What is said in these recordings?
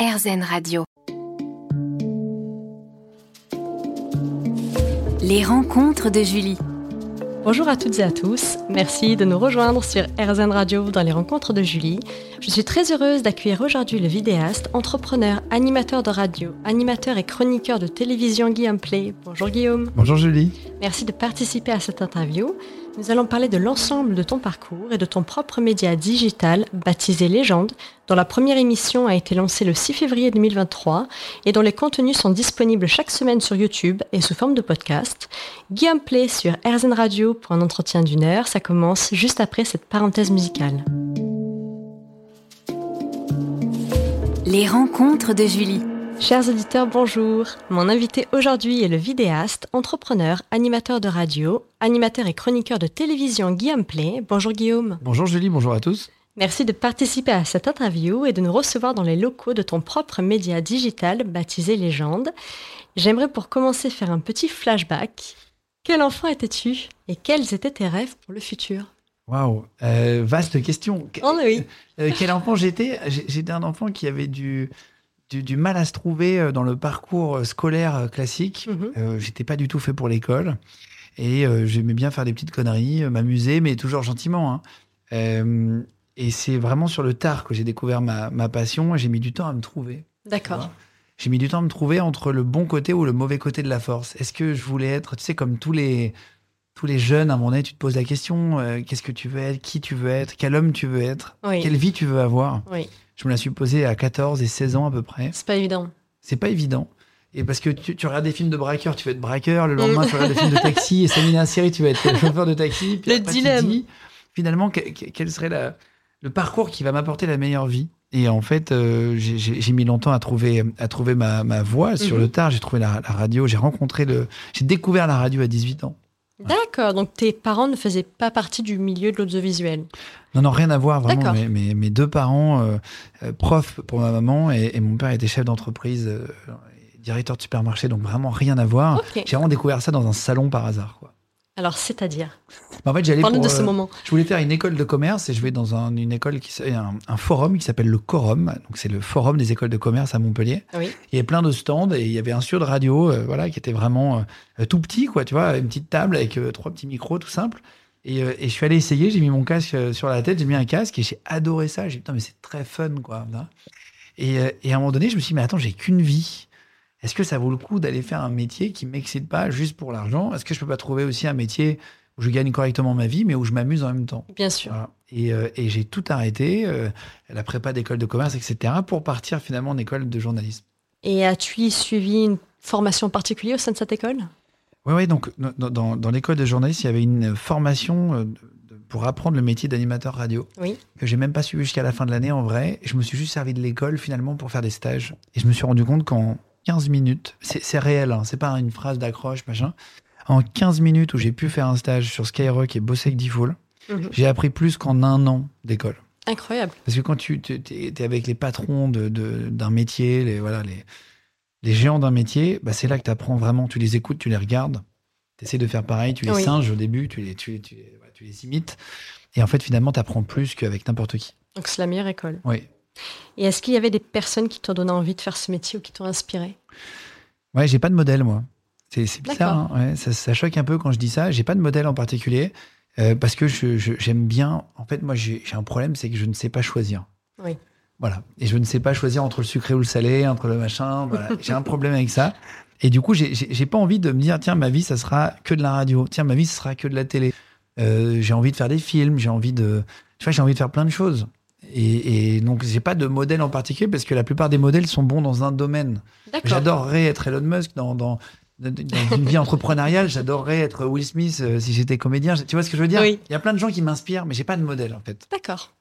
RZN Radio. Les rencontres de Julie. Bonjour à toutes et à tous, merci de nous rejoindre sur RZN Radio dans les rencontres de Julie. Je suis très heureuse d'accueillir aujourd'hui le vidéaste, entrepreneur, animateur de radio, animateur et chroniqueur de télévision Guillaume Play. Bonjour Guillaume. Bonjour Julie. Merci de participer à cette interview. Nous allons parler de l'ensemble de ton parcours et de ton propre média digital baptisé Légende, dont la première émission a été lancée le 6 février 2023 et dont les contenus sont disponibles chaque semaine sur YouTube et sous forme de podcast. Guillaume Play sur RZN Radio pour un entretien d'une heure. Ça commence juste après cette parenthèse musicale. Les rencontres de Julie. Chers auditeurs, bonjour. Mon invité aujourd'hui est le vidéaste, entrepreneur, animateur de radio, animateur et chroniqueur de télévision Guillaume Play. Bonjour Guillaume. Bonjour Julie, bonjour à tous. Merci de participer à cette interview et de nous recevoir dans les locaux de ton propre média digital baptisé Légende. J'aimerais pour commencer faire un petit flashback. Quel enfant étais-tu et quels étaient tes rêves pour le futur? Waouh, euh, vaste question. Oh oui. Euh, quel enfant j'étais? J'étais un enfant qui avait du, du, mal à se trouver euh, dans le parcours euh, scolaire euh, classique. Mhm. J'étais pas du tout fait pour l'école. Et j'aimais bien faire des petites conneries, m'amuser, mais toujours gentiment. Hein. et c'est vraiment sur le tard que j'ai découvert ma, ma passion. J'ai mis du temps à me trouver. D'accord. J'ai mis du temps à me trouver entre le bon côté ou le mauvais côté de la force. Est-ce que je voulais être, tu sais, comme tous les, tous les jeunes, à mon avis, tu te poses la question qu'est-ce que tu veux être Qui tu veux être Quel homme tu veux être Quelle vie tu veux avoir? Oui. Je me la suis posée à 14 et 16 ans à peu près. C'est pas évident. C'est pas évident. Et parce que tu, regardes des films de braqueurs, tu veux être braqueur. Le lendemain, tu regardes des films de taxi. Et ça une série, tu vas être chauffeur de taxi. le dilemme. finalement, quel serait le parcours qui va m'apporter la meilleure vie? Et en fait, euh, j'ai mis longtemps à trouver, à trouver ma, ma voie. Sur mhm. le tard, j'ai trouvé la, la radio. J'ai rencontré le. J'ai découvert la radio à 18 ans. D'accord, donc tes parents ne faisaient pas partie du milieu de l'audiovisuel Non, non, rien à voir, vraiment. Mes, mes, deux parents, euh, euh, profs pour ma maman, et, mon père était chef d'entreprise, euh, directeur de supermarché, donc vraiment rien à voir. J'ai vraiment découvert ça dans un salon par hasard. Quoi. Alors, c'est-à-dire bah, En fait, j'allais de ce euh, moment. Je voulais faire une école de commerce et je vais dans une école qui un, un forum qui s'appelle le Corum. Donc, c'est le forum des écoles de commerce à Montpellier. Oui. Il y avait plein de stands et il y avait un studio de radio, euh, voilà, qui était vraiment euh, tout petit, quoi. Tu vois, une petite table avec trois petits micros, tout simple. Et, et, je suis allé essayer. J'ai mis mon casque sur la tête, j'ai mis un casque et j'ai adoré ça. J'ai dit, putain, mais c'est très fun, quoi. Et, et à un moment donné, je me suis dit, mais attends, j'ai qu'une vie est-ce que ça vaut le coup d'aller faire un métier qui m'excite pas juste pour l'argent? Est-ce que je peux pas trouver aussi un métier où je gagne correctement ma vie, mais où je m'amuse en même temps? Bien sûr. Euh, et, j'ai tout arrêté, euh, la prépa d'école de commerce, etc., pour partir finalement en école de journalisme. Et as-tu suivi une formation particulière au sein de cette école? Oui, oui. Donc, dans, dans l'école de journalisme, il y avait une formation euh, pour apprendre le métier d'animateur radio. Oui. Que j'ai même pas suivi jusqu'à la fin de l'année en vrai. je me suis juste servi de l'école finalement pour faire des stages. Et je me suis rendu compte qu'en 15 minutes, c'est réel, hein, c'est pas une phrase d'accroche, machin. En 15 minutes où j'ai pu faire un stage sur Skyrock et bosser avec Diffoul, mhm. j'ai appris plus qu'en un an d'école. Incroyable. Parce que quand tu es, avec les patrons d'un de, métier, les, voilà, les, les géants d'un métier, bah c'est là que tu apprends vraiment. Tu les écoutes, tu les regardes, tu essaies de faire pareil, tu les singes au début, tu les, tu, tu, tu les imites. Et en fait, finalement, tu apprends plus qu'avec n'importe qui. Donc c'est la meilleure école. Oui. Et est-ce qu'il y avait des personnes qui t'ont donné envie de faire ce métier ou qui t'ont inspiré? Ouais, j'ai pas de modèle, moi. C'est bizarre, hein. ça, choque un peu quand je dis ça. J'ai pas de modèle en particulier euh, parce que j'aime bien. En fait, moi, j'ai un problème, c'est que je ne sais pas choisir. Oui. Voilà. Et je ne sais pas choisir entre le sucré ou le salé, entre le machin. j'ai un problème avec ça. Et du coup, j'ai pas envie de me dire, tiens, ma vie, ça sera que de la radio. Tiens, ma vie, ça sera que de la télé. Euh, j'ai envie de faire des films. J'ai envie de. Tu vois, j'ai envie de faire plein de choses. Et, et, donc, j'ai pas de modèle en particulier parce que la plupart des modèles sont bons dans un domaine. J'adorerais être Elon Musk dans, dans, une vie entrepreneuriale. J'adorerais être Will Smith euh, si j'étais comédien. Tu vois ce que je veux dire? Il y a plein de gens qui m'inspirent, mais j'ai pas de modèle en fait. D'accord.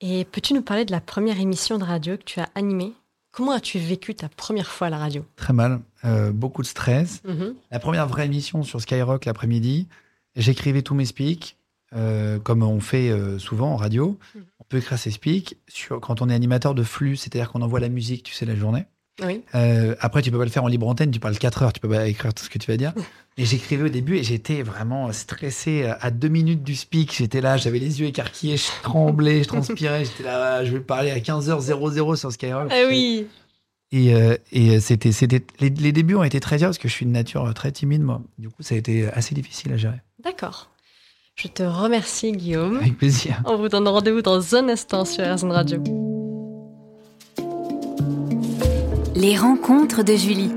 Et peux-tu nous parler de la première émission de radio que tu as animée? Comment as-tu vécu ta première fois à la radio? Très mal, euh, beaucoup de stress. Mhm. La première vraie émission sur Skyrock l'après-midi, j'écrivais tous mes speaks, euh, comme on fait souvent en radio. Mhm écrire ses speaks. Sur, quand on est animateur de flux, c'est-à-dire qu'on envoie la musique, tu sais, la journée. Oui. Euh, après, tu peux pas le faire en libre antenne, tu parles 4 heures, tu peux pas écrire tout ce que tu vas dire. Et j'écrivais au début et j'étais vraiment stressé à deux minutes du speak. J'étais là, j'avais les yeux écarquillés, je tremblais, je transpirais. J'étais là, je vais parler à 15h00 sur Skyrock. Ah oui. Et, euh, et c'était, c'était, les, les débuts ont été très durs parce que je suis de nature très timide, moi. Du coup, ça a été assez difficile à gérer. D'accord. Je te remercie, Guillaume. Avec plaisir. On vous donne rendez-vous dans un instant sur RZN Radio. Les rencontres de Julie.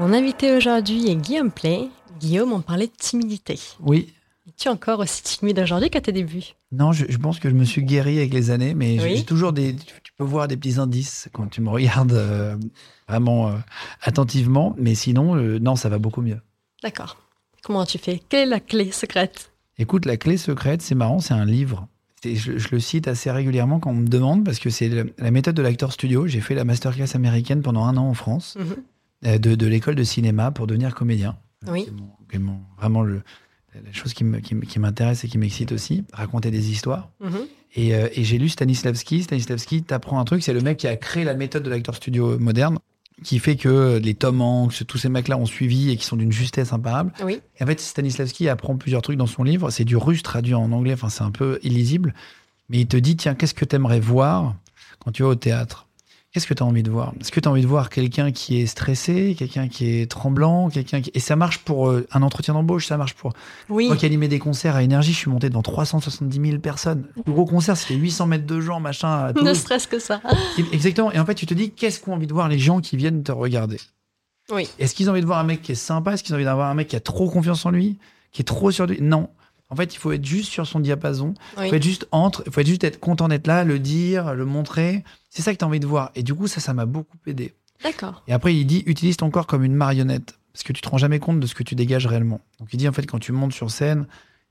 Mon invité aujourd'hui est Guillaume Play. Guillaume, on parlait de timidité. Oui. Es-tu encore aussi timide aujourd'hui qu'à tes débuts? Non, je, je pense que je me suis guéri avec les années, mais Oui. j'ai toujours des. Tu peux voir des petits indices quand tu me regardes euh, vraiment euh, attentivement, mais sinon, euh, non, ça va beaucoup mieux. D'accord. Comment tu fais? Quelle est la clé secrète? Écoute, la clé secrète, c'est marrant, c'est un livre. Je, je le cite assez régulièrement quand on me demande, parce que c'est la méthode de l'acteur studio. J'ai fait la masterclass américaine pendant un an en France, Mhm. euh, de, de l'école de cinéma pour devenir comédien. Oui. Mon- mon- vraiment le, la chose qui m'intéresse et qui m'excite aussi, raconter des histoires. Mhm. Et, euh, et j'ai lu Stanislavski. Stanislavski t'apprend un truc, c'est le mec qui a créé la méthode de l'acteur studio moderne, qui fait que les Tom Hanks, tous ces mecs-là ont suivi et qui sont d'une justesse imparable. Oui. Et en fait, Stanislavski apprend plusieurs trucs dans son livre. C'est du russe traduit en anglais, enfin c'est un peu illisible. Mais il te dit, tiens, qu'est-ce que tu aimerais voir quand tu vas au théâtre? Qu'est-ce que tu as envie de voir? Est-ce que tu as envie de voir quelqu'un qui est stressé, quelqu'un qui est tremblant, quelqu'un qui... Et ça marche pour euh, un entretien d'embauche, ça marche pour Oui. moi qui animais des concerts à Énergie, je suis monté devant 370 000 personnes. Le gros concert, c'était 800 mètres de gens, machin. Ne Toulouse. stress que ça. Exactement. Et en fait, tu te dis, qu'est-ce qu'ont envie de voir les gens qui viennent te regarder? Oui. Est-ce qu'ils ont envie de voir un mec qui est sympa? Est-ce qu'ils ont envie d'avoir un mec qui a trop confiance en lui? Qui est trop sur lui? Non. En fait, il faut être juste sur son diapason. Il Oui. faut être juste entre. Il faut être juste être content d'être là, le dire, le montrer. C'est ça que tu as envie de voir. Et du coup, ça, ça m'a beaucoup aidé. D'accord. Et après, il dit utilise ton corps comme une marionnette. Parce que tu te rends jamais compte de ce que tu dégages réellement. Donc, il dit en fait, quand tu montes sur scène,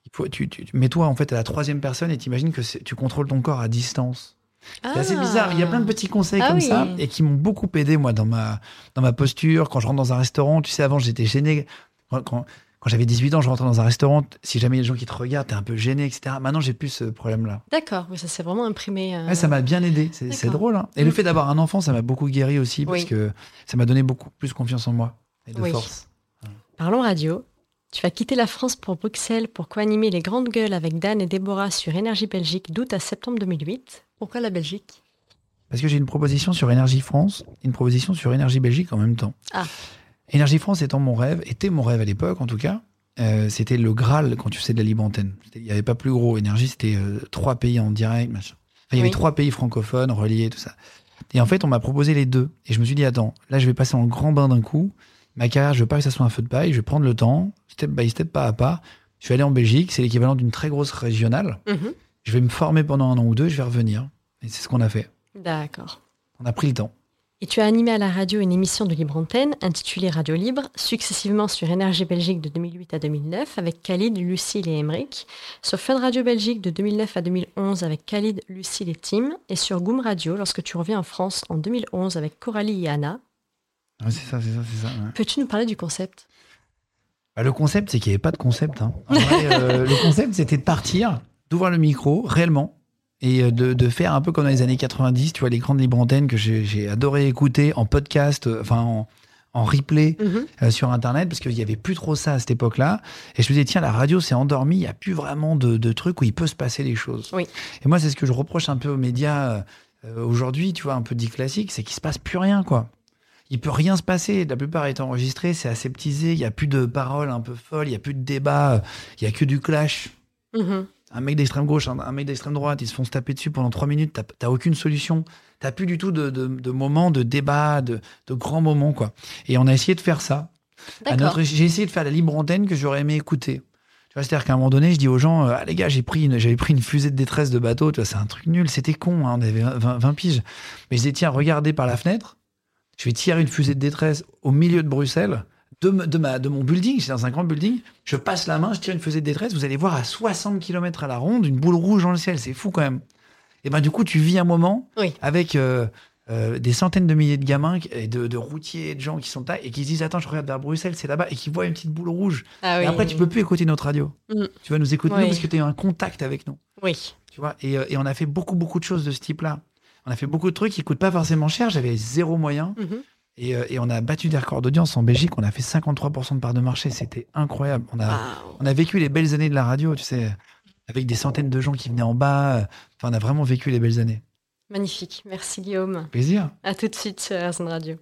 il faut, tu, mets-toi en fait à la troisième personne et t'imagines que tu contrôles ton corps à distance. C'est assez Ah. bizarre. Il y a plein de petits conseils Ah comme oui. ça et qui m'ont beaucoup aidé, moi, dans ma, dans ma posture. Quand je rentre dans un restaurant, tu sais, avant, j'étais gêné. Quand, quand- quand j'avais 18 ans, je rentrais dans un restaurant. Si jamais il y a des gens qui te regardent, t'es un peu gêné, etc. Maintenant, j'ai plus ce problème-là. D'accord. Oui, ça s'est vraiment imprimé. euh, Ouais, ça m'a bien aidé. C'est drôle. hein. Et le Mm. fait d'avoir un enfant, ça m'a beaucoup guéri aussi parce Oui. que ça m'a donné beaucoup plus confiance en moi et de Oui. force. Parlons radio. Tu vas quitter la France pour Bruxelles pour co-animer les grandes gueules avec Dan et Déborah sur Énergie Belgique d'août à septembre 2008. Pourquoi la Belgique? Parce que j'ai une proposition sur Énergie France, une proposition sur Énergie Belgique en même temps. Ah. Énergie France étant mon rêve, était mon rêve à l'époque en tout cas. euh, c'était le Graal quand tu faisais de la libre antenne. Il n'y avait pas plus gros. Énergie, c'était euh, trois pays en direct, machin. Enfin, il y avait trois pays francophones reliés, tout ça. Et en fait, on m'a proposé les deux. Et je me suis dit, attends, là, je vais passer en grand bain d'un coup. Ma carrière, je veux pas que ça soit un feu de paille. Je vais prendre le temps, step by step, pas à pas. Je vais aller en Belgique. C'est l'équivalent d'une très grosse régionale. Mhm. Je vais me former pendant un an ou deux. Je vais revenir. Et c'est ce qu'on a fait. D'accord. On a pris le temps. Et tu as animé à la radio une émission de libre antenne intitulée Radio Libre, successivement sur Énergie Belgique de 2008 à 2009 avec Khalid, Lucille et Emeric, sur Fun Radio Belgique de 2009 à 2011 avec Khalid, Lucille et Tim, et sur Goom Radio lorsque tu reviens en France en 2011 avec Coralie et Anna. Ouais, c'est ça, c'est ça, c'est ça. ouais. Peux-tu nous parler du concept? Bah, le concept, c'est qu'il n'y avait pas de concept. hein. En vrai, euh, le concept, c'était de partir, d'ouvrir le micro, réellement, et euh, de, de faire un peu comme dans les années 90, tu vois, les grandes libres antennes que j'ai adoré écouter en podcast, euh, enfin en, en replay euh, sur Internet, parce qu'il n'y avait plus trop ça à cette époque-là. Et je me disais, tiens, la radio s'est endormie, il n'y a plus vraiment de, de trucs où il peut se passer les choses. Oui. Et moi, c'est ce que je reproche un peu aux médias euh, aujourd'hui, tu vois, un peu dit classique, c'est qu'il se passe plus rien, quoi. Il peut rien se passer. La plupart est enregistré, c'est aseptisé. Il y a plus de paroles un peu folles. Il y a plus de débat. Il y a que du clash. Mhm. Un mec d'extrême gauche, un, un mec d'extrême droite, ils se font se taper dessus pendant trois minutes. T'as- aucune solution. T'as plus du tout de, de, de moments de débat, de, de grands moments, quoi. Et on a essayé de faire ça. Notre- J'ai essayé de faire la libre antenne que j'aurais aimé écouter. Tu vois, c'est-à-dire qu'à un moment donné, je dis aux gens, euh, ah les gars, j'ai pris une, j'avais pris une fusée de détresse de bateau. Tu vois, c'est un truc nul. C'était con. hein, on avait 20, 20 piges. Mais je dis, tiens, regardez par la fenêtre. Je vais tirer une fusée de détresse au milieu de Bruxelles, de, me- de, ma, de mon building. C'est dans un grand building. Je passe la main, je tire une fusée de détresse. Vous allez voir à 60 km à la ronde une boule rouge dans le ciel. C'est fou quand même. Et ben du coup, tu vis un moment Oui. avec euh, euh, des centaines de milliers de gamins et de, de routiers et de gens qui sont là et qui se disent attends, je regarde vers Bruxelles, c'est là-bas et qui voient une petite boule rouge. Ah Et après, tu peux plus écouter notre radio. Mm. Tu vas nous écouter Oui. nous parce que tu as eu un contact avec nous. Oui. Tu vois et, euh, et on a fait beaucoup, beaucoup de choses de ce type-là. On a fait beaucoup de trucs qui coûtent pas forcément cher. J'avais zéro moyen. Mhm. Et, euh, et on a battu des records d'audience en Belgique. On a fait 53% de part de marché. C'était incroyable. On a, on a vécu les belles années de la radio, tu sais, avec des centaines de gens qui venaient en bas. Enfin, on a vraiment vécu les belles années. Magnifique. Merci Guillaume. Plaisir. À tout de suite sur RZN Radio.